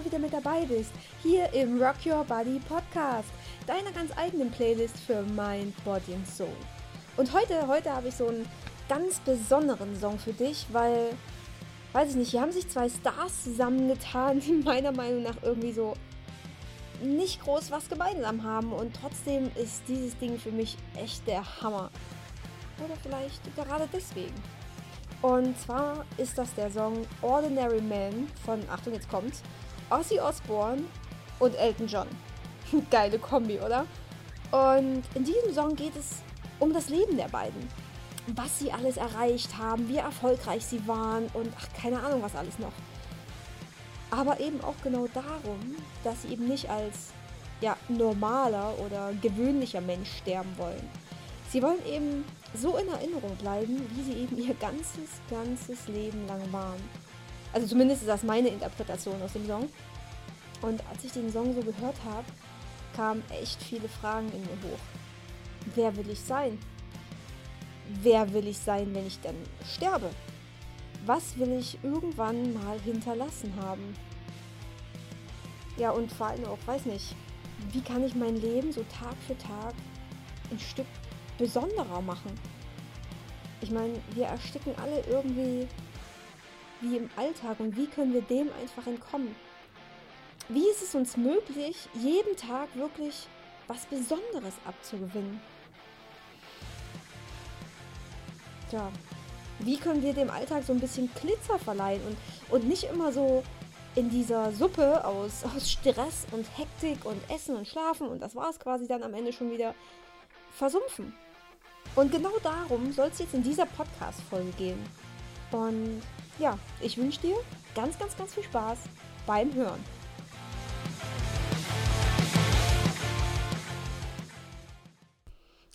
du wieder mit dabei bist, hier im Rock Your Body Podcast, deiner ganz eigenen Playlist für Mind, Body and Soul. Und heute, heute habe ich so einen ganz besonderen Song für dich, weil, weiß ich nicht, hier haben sich zwei Stars zusammengetan, die meiner Meinung nach irgendwie so nicht groß was gemeinsam haben und trotzdem ist dieses Ding für mich echt der Hammer. Oder vielleicht gerade deswegen. Und zwar ist das der Song Ordinary Man von, Achtung, jetzt kommt's, Ozzy Osbourne und Elton John. Geile Kombi, oder? Und in diesem Song geht es um das Leben der beiden. Was sie alles erreicht haben, wie erfolgreich sie waren und ach, keine Ahnung, was alles noch. Aber eben auch genau darum, dass sie eben nicht als ja, normaler oder gewöhnlicher Mensch sterben wollen. Sie wollen eben so in Erinnerung bleiben, wie sie eben ihr ganzes, ganzes Leben lang waren. Also zumindest ist das meine Interpretation aus dem Song. Und als ich den Song so gehört habe, kamen echt viele Fragen in mir hoch. Wer will ich sein? Wer will ich sein, wenn ich dann sterbe? Was will ich irgendwann mal hinterlassen haben? Ja, und vor allem auch, weiß nicht, wie kann ich mein Leben so Tag für Tag ein Stück besonderer machen. Ich meine, wir ersticken alle irgendwie wie im Alltag und wie können wir dem einfach entkommen? Wie ist es uns möglich, jeden Tag wirklich was Besonderes abzugewinnen? Tja, wie können wir dem Alltag so ein bisschen Glitzer verleihen und, und nicht immer so in dieser Suppe aus, aus Stress und Hektik und Essen und Schlafen und das war es quasi dann am Ende schon wieder versumpfen? Und genau darum soll es jetzt in dieser Podcast-Folge gehen. Und ja, ich wünsche dir ganz, ganz, ganz viel Spaß beim Hören.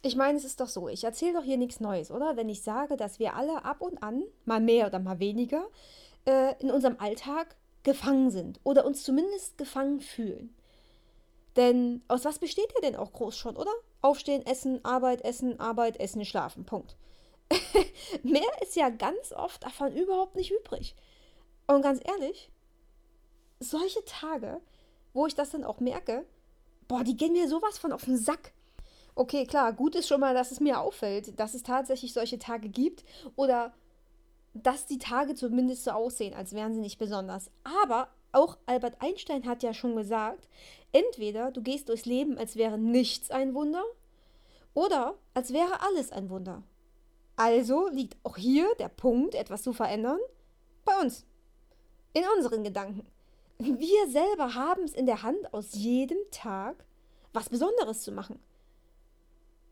Ich meine, es ist doch so, ich erzähle doch hier nichts Neues, oder? Wenn ich sage, dass wir alle ab und an, mal mehr oder mal weniger, äh, in unserem Alltag gefangen sind oder uns zumindest gefangen fühlen. Denn aus was besteht er denn auch groß schon, oder? Aufstehen, essen, Arbeit, essen, Arbeit, essen, schlafen. Punkt. Mehr ist ja ganz oft davon überhaupt nicht übrig. Und ganz ehrlich, solche Tage, wo ich das dann auch merke, boah, die gehen mir sowas von auf den Sack. Okay, klar, gut ist schon mal, dass es mir auffällt, dass es tatsächlich solche Tage gibt oder dass die Tage zumindest so aussehen, als wären sie nicht besonders. Aber auch Albert Einstein hat ja schon gesagt, entweder du gehst durchs Leben, als wäre nichts ein Wunder, oder als wäre alles ein Wunder. Also liegt auch hier der Punkt, etwas zu verändern, bei uns, in unseren Gedanken. Wir selber haben es in der Hand, aus jedem Tag was Besonderes zu machen.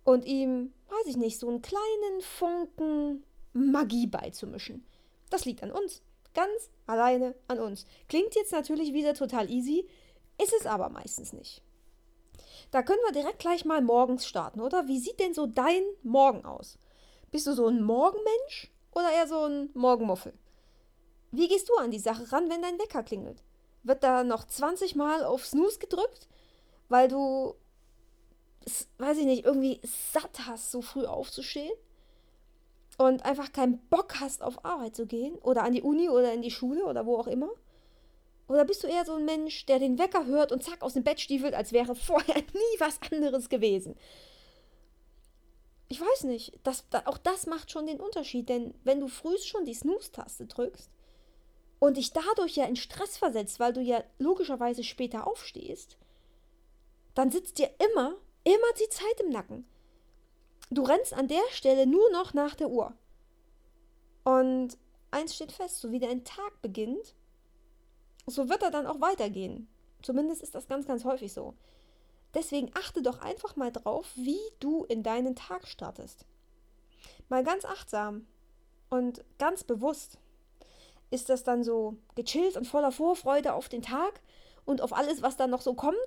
Und ihm, weiß ich nicht, so einen kleinen Funken Magie beizumischen. Das liegt an uns. Ganz alleine an uns. Klingt jetzt natürlich wieder total easy, ist es aber meistens nicht. Da können wir direkt gleich mal morgens starten, oder? Wie sieht denn so dein Morgen aus? Bist du so ein Morgenmensch oder eher so ein Morgenmuffel? Wie gehst du an die Sache ran, wenn dein Wecker klingelt? Wird da noch 20 Mal auf Snooze gedrückt, weil du, weiß ich nicht, irgendwie satt hast, so früh aufzustehen? und einfach keinen Bock hast, auf Arbeit zu gehen oder an die Uni oder in die Schule oder wo auch immer? Oder bist du eher so ein Mensch, der den Wecker hört und zack aus dem Bett stiefelt, als wäre vorher nie was anderes gewesen? Ich weiß nicht. Das, auch das macht schon den Unterschied, denn wenn du frühst schon die Snooze-Taste drückst und dich dadurch ja in Stress versetzt, weil du ja logischerweise später aufstehst, dann sitzt dir immer, immer die Zeit im Nacken. Du rennst an der Stelle nur noch nach der Uhr. Und eins steht fest, so wie dein Tag beginnt, so wird er dann auch weitergehen. Zumindest ist das ganz, ganz häufig so. Deswegen achte doch einfach mal drauf, wie du in deinen Tag startest. Mal ganz achtsam und ganz bewusst. Ist das dann so gechillt und voller Vorfreude auf den Tag und auf alles, was dann noch so kommt?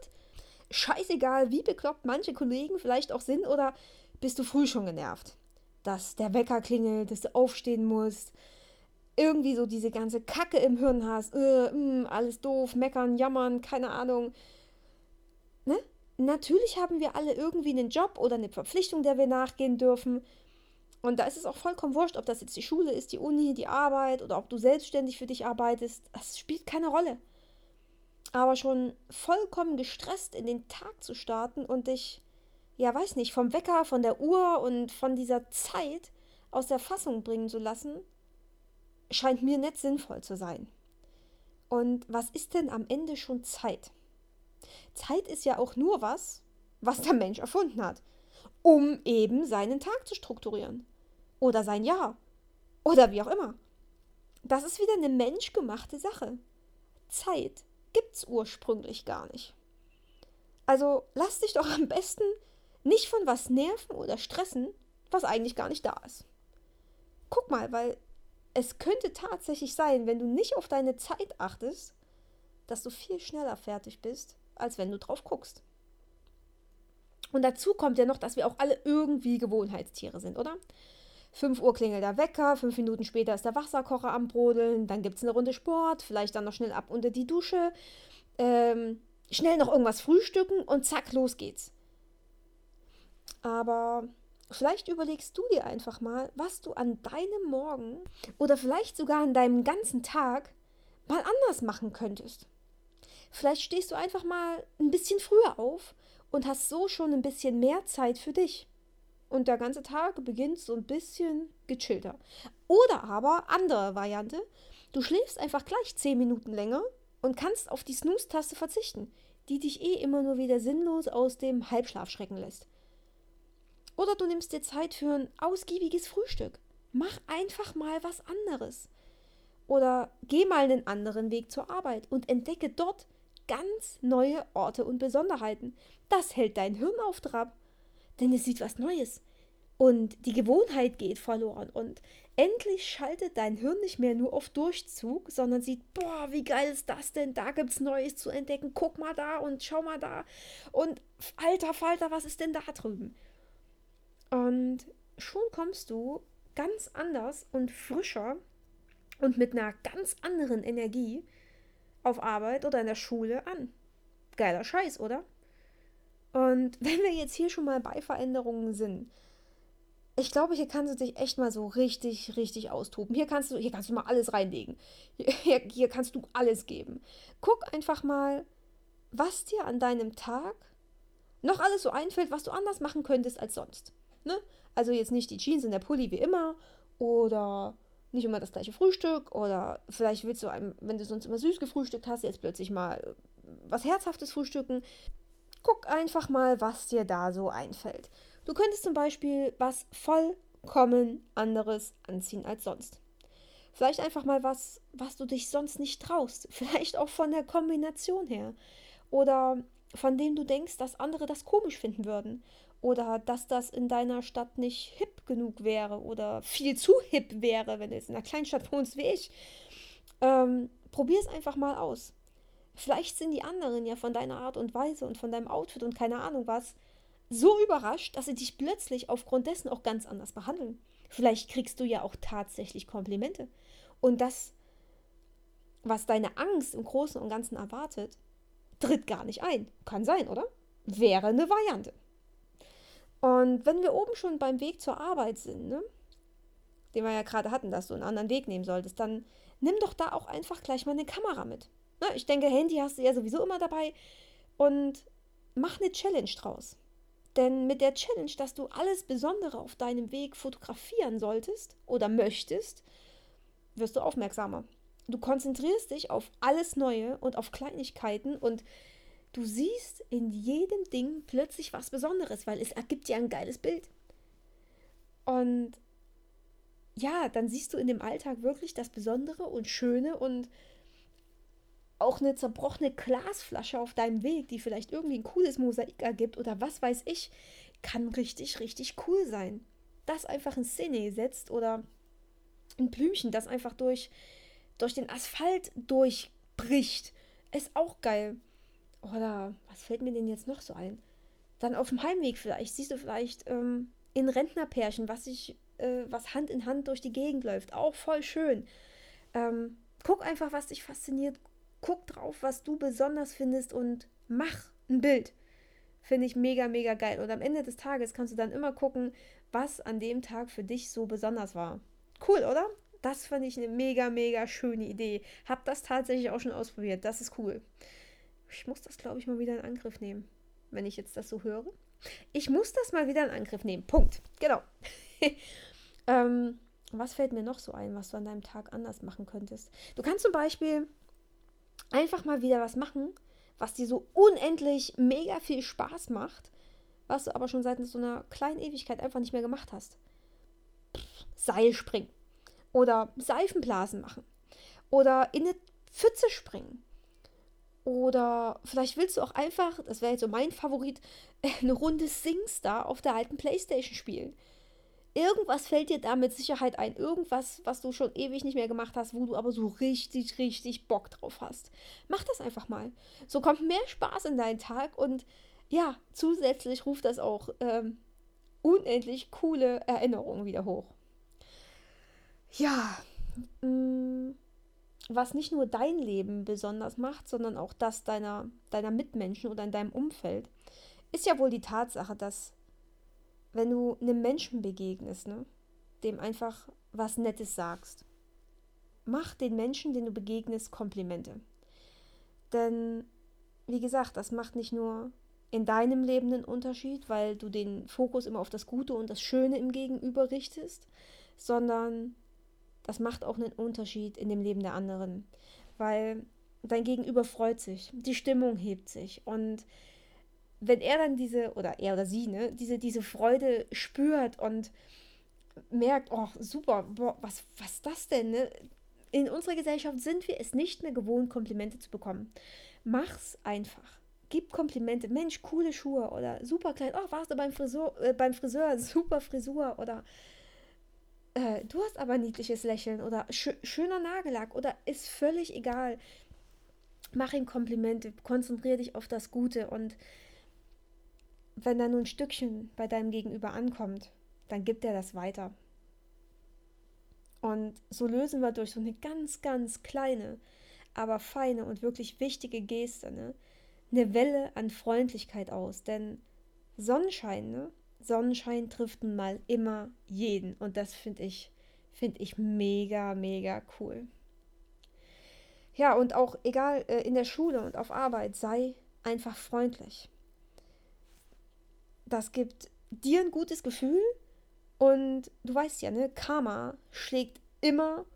Scheißegal, wie bekloppt manche Kollegen vielleicht auch sind oder bist du früh schon genervt. Dass der Wecker klingelt, dass du aufstehen musst, irgendwie so diese ganze Kacke im Hirn hast, äh, mh, mm, alles doof, meckern, jammern, keine Ahnung. Ne? Natürlich haben wir alle irgendwie einen Job oder eine Verpflichtung, der wir nachgehen dürfen. Und da ist es auch vollkommen wurscht, ob das jetzt die Schule ist, die Uni, die Arbeit oder ob du selbstständig für dich arbeitest. Das spielt keine Rolle. aber schon vollkommen gestresst in den Tag zu starten und dich, ja, weiß nicht, vom Wecker, von der Uhr und von dieser Zeit aus der Fassung bringen zu lassen, scheint mir nicht sinnvoll zu sein. Und was ist denn am Ende schon Zeit? Zeit ist ja auch nur was, was der Mensch erfunden hat, um eben seinen Tag zu strukturieren. Oder sein Jahr. Oder wie auch immer. Das ist wieder eine menschgemachte Sache. Zeit gibt's ursprünglich gar nicht. Also lass dich doch am besten nicht von was nerven oder stressen, was eigentlich gar nicht da ist. Guck mal, weil es könnte tatsächlich sein, wenn du nicht auf deine Zeit achtest, dass du viel schneller fertig bist, als wenn du drauf guckst. Und dazu kommt ja noch, dass wir auch alle irgendwie Gewohnheitstiere sind, oder? 5 Uhr klingelt der Wecker, 5 Minuten später ist der Wasserkocher am Brodeln, dann gibt es eine Runde Sport, vielleicht dann noch schnell ab unter die Dusche, ähm, schnell noch irgendwas frühstücken und zack, los geht's. Aber vielleicht überlegst du dir einfach mal, was du an deinem Morgen oder vielleicht sogar an deinem ganzen Tag mal anders machen könntest. Vielleicht stehst du einfach mal ein bisschen früher auf und hast so schon ein bisschen mehr Zeit für dich und der ganze Tag beginnt so ein bisschen gechillter. Oder aber, andere Variante, du schläfst einfach gleich 10 Minuten länger und kannst auf die Snooze-Taste verzichten, die dich eh immer nur wieder sinnlos aus dem Halbschlaf schrecken lässt. Oder du nimmst dir Zeit für ein ausgiebiges Frühstück. Mach einfach mal was anderes. Oder geh mal einen anderen Weg zur Arbeit und entdecke dort ganz neue Orte und Besonderheiten. Das hält dein Hirn auf Trab denn es sieht was Neues. Und die Gewohnheit geht verloren. Und endlich schaltet dein Hirn nicht mehr nur auf Durchzug, sondern sieht, boah, wie geil ist das denn? Da gibt's Neues zu entdecken. Guck mal da und schau mal da. Und alter Falter, was ist denn da drüben? Und schon kommst du ganz anders und frischer und mit einer ganz anderen Energie auf Arbeit oder in der Schule an. Geiler Scheiß, oder? Und wenn wir jetzt hier schon mal bei Veränderungen sind, ich glaube, hier kannst du dich echt mal so richtig, richtig austoben. Hier kannst du, hier kannst du mal alles reinlegen. Hier, hier kannst du alles geben. Guck einfach mal, was dir an deinem Tag noch alles so einfällt, was du anders machen könntest als sonst. Ne? Also jetzt nicht die Jeans und der Pulli wie immer oder nicht immer das gleiche Frühstück oder vielleicht willst du, einem, wenn du sonst immer süß gefrühstückt hast, jetzt plötzlich mal was Herzhaftes frühstücken. Guck einfach mal, was dir da so einfällt. Du könntest zum Beispiel was vollkommen anderes anziehen als sonst. Vielleicht einfach mal was, was du dich sonst nicht traust. Vielleicht auch von der Kombination her. Oder von dem du denkst, dass andere das komisch finden würden. Oder dass das in deiner Stadt nicht hip genug wäre oder viel zu hip wäre, wenn du jetzt in einer Kleinstadt wohnst wie ich. Ähm, Probier es einfach mal aus. Vielleicht sind die anderen ja von deiner Art und Weise und von deinem Outfit und keine Ahnung was so überrascht, dass sie dich plötzlich aufgrund dessen auch ganz anders behandeln. Vielleicht kriegst du ja auch tatsächlich Komplimente. Und das, was deine Angst im Großen und Ganzen erwartet, tritt gar nicht ein. Kann sein, oder? Wäre eine Variante. Und wenn wir oben schon beim Weg zur Arbeit sind, ne, den wir ja gerade hatten, dass du einen anderen Weg nehmen solltest, dann nimm doch da auch einfach gleich mal eine Kamera mit. Ne, ich denke, Handy hast du ja sowieso immer dabei. Und mach eine Challenge draus. Denn mit der Challenge, dass du alles Besondere auf deinem Weg fotografieren solltest oder möchtest, wirst du aufmerksamer. Du konzentrierst dich auf alles Neue und auf Kleinigkeiten und du siehst in jedem Ding plötzlich was Besonderes, weil es ergibt dir ein geiles Bild. Und ja, dann siehst du in dem Alltag wirklich das Besondere und Schöne und auch eine zerbrochene Glasflasche auf deinem Weg, die vielleicht irgendwie ein cooles Mosaik ergibt oder was weiß ich, kann richtig, richtig cool sein. Das einfach in Szene gesetzt oder ein Blümchen, das einfach durch, durch den Asphalt durchbricht, ist auch geil. Oder was fällt mir denn jetzt noch so ein? Dann auf dem Heimweg vielleicht, siehst du vielleicht ähm, in Rentnerpärchen, was sich, äh, was Hand in Hand durch die Gegend läuft, auch voll schön. Ähm, guck einfach, was dich fasziniert, guck drauf, was du besonders findest und mach ein Bild. Finde ich mega, mega geil. Und am Ende des Tages kannst du dann immer gucken, was an dem Tag für dich so besonders war. Cool, oder? Das fand ich eine mega, mega schöne Idee. Hab das tatsächlich auch schon ausprobiert. Das ist cool. Ich muss das, glaube ich, mal wieder in Angriff nehmen, wenn ich jetzt das so höre. Ich muss das mal wieder in Angriff nehmen. Punkt. Genau. ähm, was fällt mir noch so ein, was du an deinem Tag anders machen könntest? Du kannst zum Beispiel einfach mal wieder was machen, was dir so unendlich mega viel Spaß macht, was du aber schon seit so einer kleinen Ewigkeit einfach nicht mehr gemacht hast. Seil springen oder Seifenblasen machen oder in eine Pfütze springen. Oder vielleicht willst du auch einfach, das wäre jetzt so mein Favorit, eine Runde Singstar auf der alten Playstation spielen. Irgendwas fällt dir da mit Sicherheit ein. Irgendwas, was du schon ewig nicht mehr gemacht hast, wo du aber so richtig, richtig Bock drauf hast. Mach das einfach mal. So kommt mehr Spaß in deinen Tag und ja, zusätzlich ruft das auch ähm, unendlich coole Erinnerungen wieder hoch. Ja, mh, mm, was nicht nur dein Leben besonders macht, sondern auch das deiner, deiner Mitmenschen oder in deinem Umfeld, ist ja wohl die Tatsache, dass wenn du einem Menschen begegnest, ne, dem einfach was Nettes sagst, mach den Menschen, den du begegnest, Komplimente. Denn, wie gesagt, das macht nicht nur in deinem Leben einen Unterschied, weil du den Fokus immer auf das Gute und das Schöne im Gegenüber richtest, sondern das macht auch einen Unterschied in dem Leben der anderen. Weil dein Gegenüber freut sich, die Stimmung hebt sich und wenn er dann diese, oder er oder sie, ne, diese, diese Freude spürt und merkt, oh, super, boah, was, was das denn, ne? In unserer Gesellschaft sind wir es nicht mehr gewohnt, Komplimente zu bekommen. Mach's einfach. Gib Komplimente. Mensch, coole Schuhe oder super klein. Oh, warst du beim Friseur, äh, beim Friseur, super Frisur oder äh, du hast aber niedliches Lächeln oder sch schöner Nagellack oder ist völlig egal. Mach ihm Komplimente, konzentriere dich auf das Gute und wenn da nur ein Stückchen bei deinem Gegenüber ankommt, dann gibt er das weiter. Und so lösen wir durch so eine ganz, ganz kleine, aber feine und wirklich wichtige Geste ne, eine Welle an Freundlichkeit aus. Denn Sonnenschein, ne, Sonnenschein trifft mal immer jeden. Und das finde ich, finde ich mega, mega cool. Ja, und auch egal äh, in der Schule und auf Arbeit, sei einfach freundlich das gibt dir ein gutes Gefühl und du weißt ja, ne, Karma schlägt immer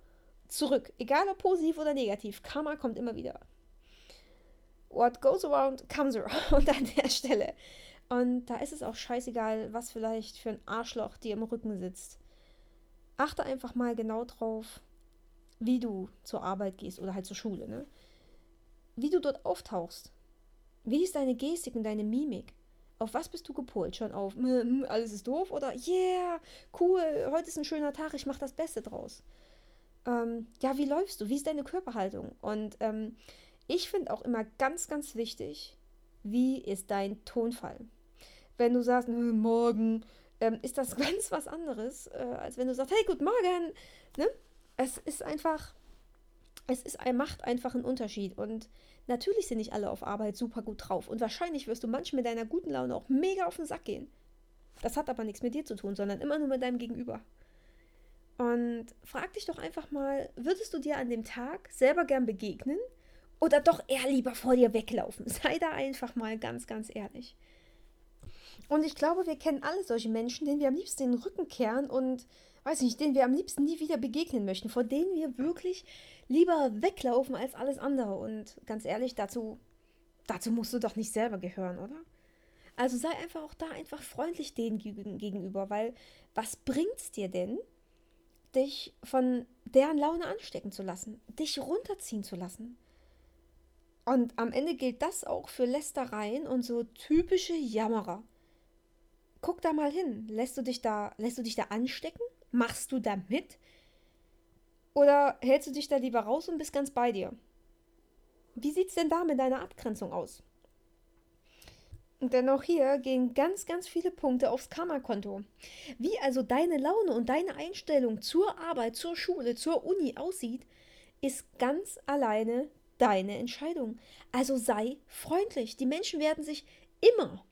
zurück, egal ob positiv oder negativ. Karma kommt immer wieder. What goes around comes around an der Stelle. Und da ist es auch scheißegal, was vielleicht für ein Arschloch dir im Rücken sitzt. Achte einfach mal genau drauf, wie du zur Arbeit gehst oder halt zur Schule, ne? Wie du dort auftauchst. Wie ist deine Gestik und deine Mimik? Auf was bist du gepolt? Schon auf, alles ist doof oder yeah, cool, heute ist ein schöner Tag, ich mache das Beste draus. Ähm, ja, wie läufst du? Wie ist deine Körperhaltung? Und ähm, ich finde auch immer ganz, ganz wichtig, wie ist dein Tonfall? Wenn du sagst, morgen, ähm, ist das ganz was anderes, äh, als wenn du sagst, hey, guten Morgen. Ne? Es ist einfach, es ist, macht einfach einen Unterschied. Und Natürlich sind nicht alle auf Arbeit super gut drauf und wahrscheinlich wirst du manchmal mit deiner guten Laune auch mega auf den Sack gehen. Das hat aber nichts mit dir zu tun, sondern immer nur mit deinem Gegenüber. Und frag dich doch einfach mal, würdest du dir an dem Tag selber gern begegnen oder doch eher lieber vor dir weglaufen? Sei da einfach mal ganz, ganz ehrlich. Und ich glaube, wir kennen alle solche Menschen, denen wir am liebsten den Rücken kehren und, weiß nicht, denen wir am liebsten nie wieder begegnen möchten, vor denen wir wirklich lieber weglaufen als alles andere. Und ganz ehrlich, dazu, dazu musst du doch nicht selber gehören, oder? Also sei einfach auch da einfach freundlich denen gegenüber, weil was bringt's dir denn, dich von deren Laune anstecken zu lassen, dich runterziehen zu lassen? Und am Ende gilt das auch für Lästereien und so typische Jammerer. Guck da mal hin. Lässt du dich da, lässt du dich da anstecken? Machst du da mit? Oder hältst du dich da lieber raus und bist ganz bei dir? Wie sieht's denn da mit deiner Abgrenzung aus? Denn auch hier gehen ganz, ganz viele Punkte aufs Karma-Konto. Wie also deine Laune und deine Einstellung zur Arbeit, zur Schule, zur Uni aussieht, ist ganz alleine deine Entscheidung. Also sei freundlich. Die Menschen werden sich immer,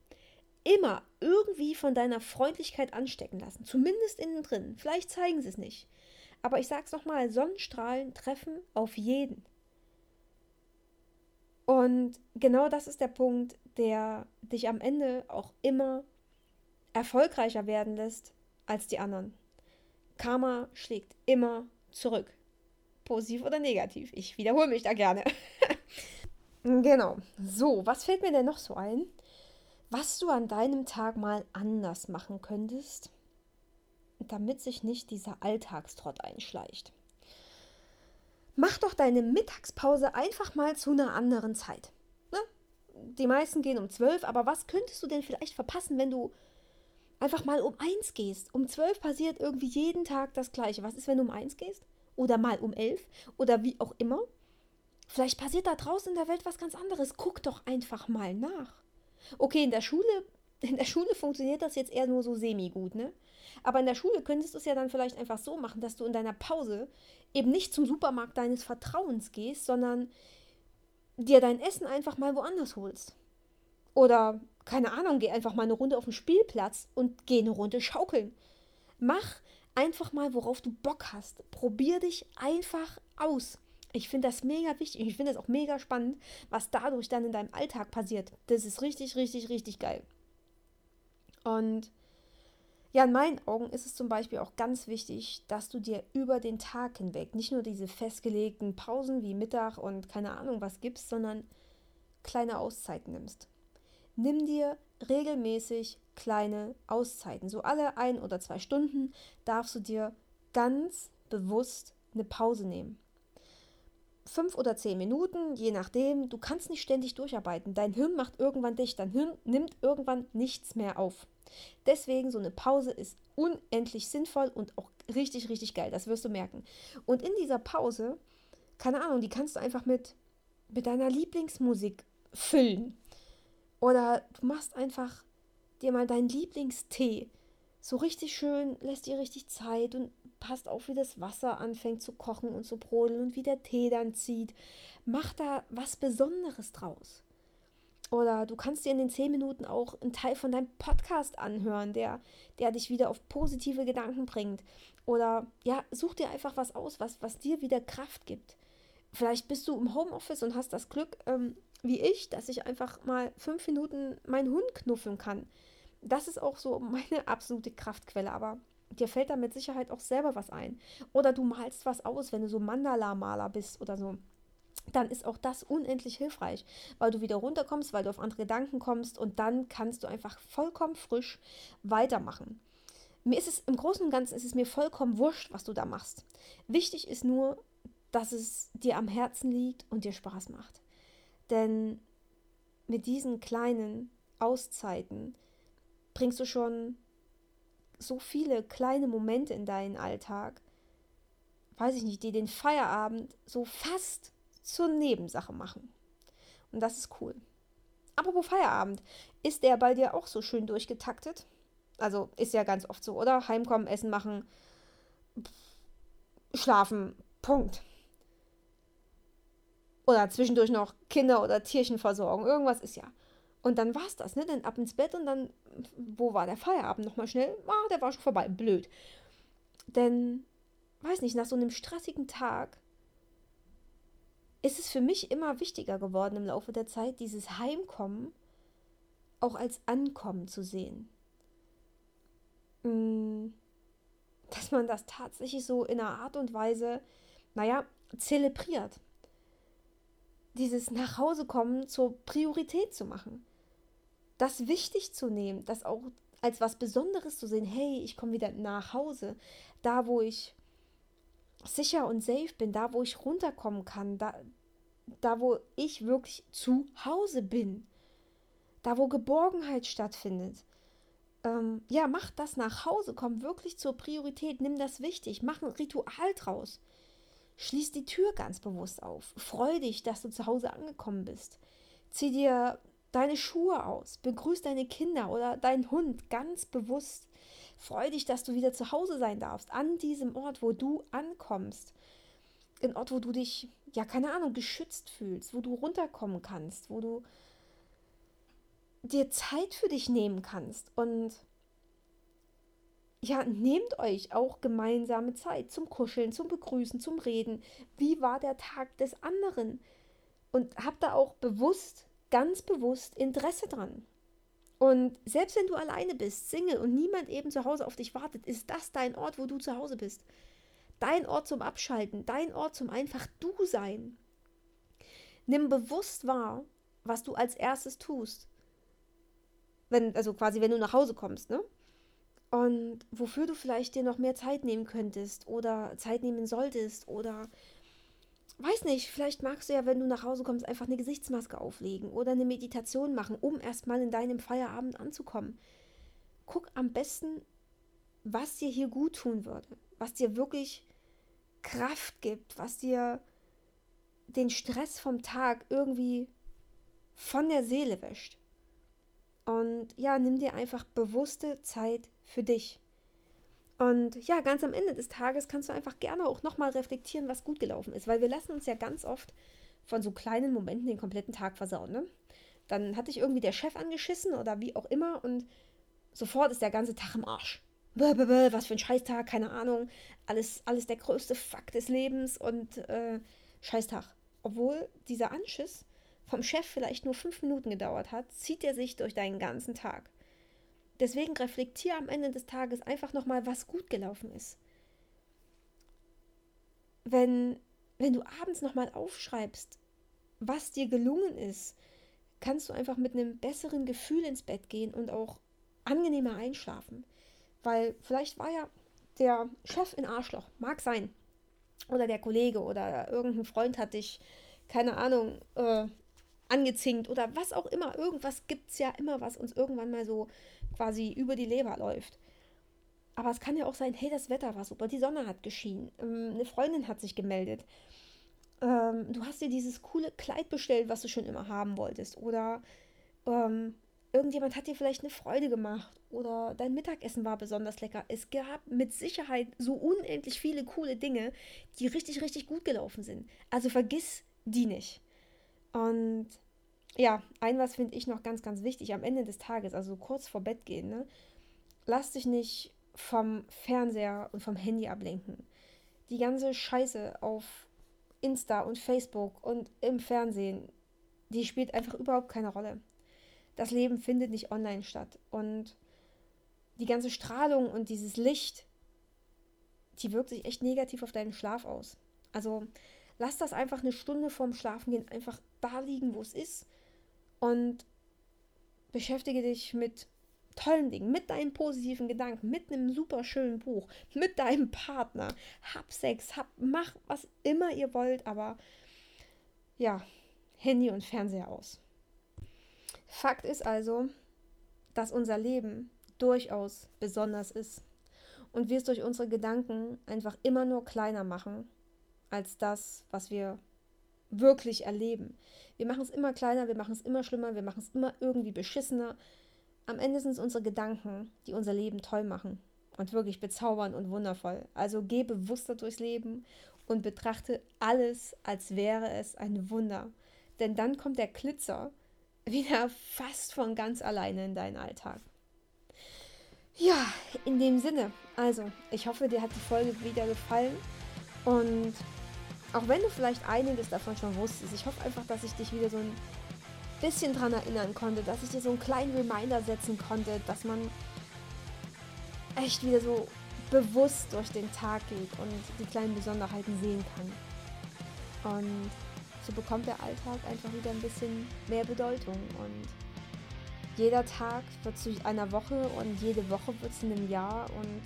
immer irgendwie von deiner Freundlichkeit anstecken lassen. Zumindest innen drin. Vielleicht zeigen sie es nicht. Aber ich sag's nochmal, Sonnenstrahlen treffen auf jeden. Und genau das ist der Punkt, der dich am Ende auch immer erfolgreicher werden lässt als die anderen. Karma schlägt immer zurück. Positiv oder negativ. Ich wiederhole mich da gerne. genau. So, was fällt mir denn noch so ein? Was du an deinem Tag mal anders machen könntest, damit sich nicht dieser Alltagstrott einschleicht. Mach doch deine Mittagspause einfach mal zu einer anderen Zeit. Ne? Die meisten gehen um 12, aber was könntest du denn vielleicht verpassen, wenn du einfach mal um 1 gehst? Um 12 passiert irgendwie jeden Tag das Gleiche. Was ist, wenn du um 1 gehst? Oder mal um 11? Oder wie auch immer? Vielleicht passiert da draußen in der Welt was ganz anderes. Guck doch einfach mal nach. Okay, in der Schule, in der Schule funktioniert das jetzt eher nur so semi-gut, ne? Aber in der Schule könntest du es ja dann vielleicht einfach so machen, dass du in deiner Pause eben nicht zum Supermarkt deines Vertrauens gehst, sondern dir dein Essen einfach mal woanders holst. Oder, keine Ahnung, geh einfach mal eine Runde auf den Spielplatz und geh eine Runde schaukeln. Mach einfach mal, worauf du Bock hast. Probier dich einfach aus. Ich finde das mega wichtig. Ich finde es auch mega spannend, was dadurch dann in deinem Alltag passiert. Das ist richtig, richtig, richtig geil. Und ja, in meinen Augen ist es zum Beispiel auch ganz wichtig, dass du dir über den Tag hinweg nicht nur diese festgelegten Pausen wie Mittag und keine Ahnung was gibst, sondern kleine Auszeiten nimmst. Nimm dir regelmäßig kleine Auszeiten. So alle ein oder zwei Stunden darfst du dir ganz bewusst eine Pause nehmen. Fünf oder zehn Minuten, je nachdem. Du kannst nicht ständig durcharbeiten. Dein Hirn macht irgendwann dicht. Dein Hirn nimmt irgendwann nichts mehr auf. Deswegen so eine Pause ist unendlich sinnvoll und auch richtig, richtig geil. Das wirst du merken. Und in dieser Pause, keine Ahnung, die kannst du einfach mit, mit deiner Lieblingsmusik füllen. Oder du machst einfach dir mal deinen Lieblingstee. So richtig schön, lässt dir richtig Zeit und passt auf, wie das Wasser anfängt zu kochen und zu brodeln und wie der Tee dann zieht. Mach da was Besonderes draus. Oder du kannst dir in den zehn Minuten auch einen Teil von deinem Podcast anhören, der, der dich wieder auf positive Gedanken bringt. Oder ja, such dir einfach was aus, was, was dir wieder Kraft gibt. Vielleicht bist du im Homeoffice und hast das Glück, ähm, wie ich, dass ich einfach mal fünf Minuten meinen Hund knuffeln kann. Das ist auch so meine absolute Kraftquelle, aber dir fällt da mit Sicherheit auch selber was ein. Oder du malst was aus, wenn du so Mandala-Maler bist oder so dann ist auch das unendlich hilfreich, weil du wieder runterkommst, weil du auf andere Gedanken kommst und dann kannst du einfach vollkommen frisch weitermachen. Mir ist es im Großen und Ganzen ist es mir vollkommen wurscht, was du da machst. Wichtig ist nur, dass es dir am Herzen liegt und dir Spaß macht. Denn mit diesen kleinen Auszeiten bringst du schon so viele kleine Momente in deinen Alltag, weiß ich nicht, die den Feierabend so fast zur Nebensache machen. Und das ist cool. Apropos Feierabend, ist der bei dir auch so schön durchgetaktet? Also ist ja ganz oft so, oder? Heimkommen, Essen machen, schlafen, Punkt. Oder zwischendurch noch Kinder oder Tierchen versorgen. Irgendwas ist ja. Und dann war es das, ne? Dann ab ins Bett und dann, wo war der Feierabend? Nochmal schnell, ah, der war schon vorbei. Blöd. Denn, weiß nicht, nach so einem stressigen Tag ist es für mich immer wichtiger geworden im Laufe der Zeit, dieses Heimkommen auch als Ankommen zu sehen. Mm, dass man das tatsächlich so in einer Art und Weise, naja, zelebriert. Dieses Nachhausekommen zur Priorität zu machen. Das wichtig zu nehmen, das auch als was Besonderes zu sehen. Hey, ich komme wieder nach Hause. Da, wo ich sicher und safe bin, da wo ich runterkommen kann, da, da wo ich wirklich zu Hause bin, da wo Geborgenheit stattfindet. Ähm, ja, mach das nach Hause, komm wirklich zur Priorität, nimm das wichtig, mach ein Ritual draus. Schließ die Tür ganz bewusst auf. Freu dich, dass du zu Hause angekommen bist. Zieh dir deine Schuhe aus, begrüß deine Kinder oder deinen Hund ganz bewusst. Freu dich, dass du wieder zu Hause sein darfst, an diesem Ort, wo du ankommst. Ein Ort, wo du dich, ja, keine Ahnung, geschützt fühlst, wo du runterkommen kannst, wo du dir Zeit für dich nehmen kannst. Und ja, nehmt euch auch gemeinsame Zeit zum Kuscheln, zum Begrüßen, zum Reden. Wie war der Tag des anderen? Und hab da auch bewusst, ganz bewusst Interesse dran. Und selbst wenn du alleine bist, Single und niemand eben zu Hause auf dich wartet, ist das dein Ort, wo du zu Hause bist. Dein Ort zum Abschalten, dein Ort zum einfach du sein. Nimm bewusst wahr, was du als erstes tust. Wenn, also quasi, wenn du nach Hause kommst, ne? Und wofür du vielleicht dir noch mehr Zeit nehmen könntest oder Zeit nehmen solltest oder weiß nicht, vielleicht magst du ja, wenn du nach Hause kommst, einfach eine Gesichtsmaske auflegen oder eine Meditation machen, um erstmal in deinem Feierabend anzukommen. Guck am besten, was dir hier gut tun würde, was dir wirklich Kraft gibt, was dir den Stress vom Tag irgendwie von der Seele wäscht. Und ja, nimm dir einfach bewusste Zeit für dich. Und ja, ganz am Ende des Tages kannst du einfach gerne auch nochmal reflektieren, was gut gelaufen ist, weil wir lassen uns ja ganz oft von so kleinen Momenten den kompletten Tag versauen. Ne? Dann hat dich irgendwie der Chef angeschissen oder wie auch immer und sofort ist der ganze Tag im Arsch. Blablabla, was für ein Scheißtag, keine Ahnung. Alles, alles der größte Fakt des Lebens und äh, Scheißtag. Obwohl dieser Anschiss vom Chef vielleicht nur fünf Minuten gedauert hat, zieht er sich durch deinen ganzen Tag. Deswegen reflektiere am Ende des Tages einfach nochmal, was gut gelaufen ist. Wenn, wenn du abends nochmal aufschreibst, was dir gelungen ist, kannst du einfach mit einem besseren Gefühl ins Bett gehen und auch angenehmer einschlafen. Weil vielleicht war ja der Chef ein Arschloch, mag sein. Oder der Kollege oder irgendein Freund hat dich, keine Ahnung, äh, angezinkt oder was auch immer. Irgendwas gibt es ja immer, was uns irgendwann mal so quasi über die Leber läuft. Aber es kann ja auch sein, hey, das Wetter war super, die Sonne hat geschienen, ähm, eine Freundin hat sich gemeldet. Ähm, du hast dir dieses coole Kleid bestellt, was du schon immer haben wolltest. Oder ähm, irgendjemand hat dir vielleicht eine Freude gemacht. Oder dein Mittagessen war besonders lecker. Es gab mit Sicherheit so unendlich viele coole Dinge, die richtig, richtig gut gelaufen sind. Also vergiss die nicht. Und ja, ein was finde ich noch ganz, ganz wichtig am Ende des Tages, also kurz vor Bett gehen, ne? Lass dich nicht vom Fernseher und vom Handy ablenken. Die ganze Scheiße auf Insta und Facebook und im Fernsehen, die spielt einfach überhaupt keine Rolle. Das Leben findet nicht online statt. Und die ganze Strahlung und dieses Licht, die wirkt sich echt negativ auf deinen Schlaf aus. Also lass das einfach eine Stunde vorm Schlafengehen einfach da liegen, wo es ist und beschäftige dich mit tollen Dingen, mit deinen positiven Gedanken, mit einem super schönen Buch, mit deinem Partner. Hab Sex, hab, mach was immer ihr wollt, aber ja, Handy und Fernseher aus. Fakt ist also, dass unser Leben durchaus besonders ist und wir es durch unsere Gedanken einfach immer nur kleiner machen als das, was wir wirklich erleben. Wir machen es immer kleiner, wir machen es immer schlimmer, wir machen es immer irgendwie beschissener. Am Ende sind es unsere Gedanken, die unser Leben toll machen und wirklich bezaubernd und wundervoll. Also geh bewusster durchs Leben und betrachte alles, als wäre es ein Wunder. Denn dann kommt der Glitzer wieder fast von ganz alleine in deinen Alltag. Ja, in dem Sinne, also ich hoffe, dir hat die Folge wieder gefallen und auch wenn du vielleicht einiges davon schon wusstest, ich hoffe einfach, dass ich dich wieder so ein bisschen dran erinnern konnte, dass ich dir so einen kleinen Reminder setzen konnte, dass man echt wieder so bewusst durch den Tag geht und die kleinen Besonderheiten sehen kann. Und so bekommt der Alltag einfach wieder ein bisschen mehr Bedeutung und jeder Tag wird zu einer Woche und jede Woche wird zu einem Jahr und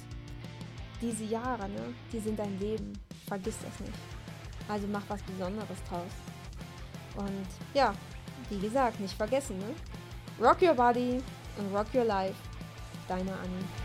diese Jahre, ne, die sind dein Leben. Vergiss das nicht. Also mach was Besonderes draus. Und ja, wie gesagt, nicht vergessen, ne? Rock your body and rock your life. Deine Annie.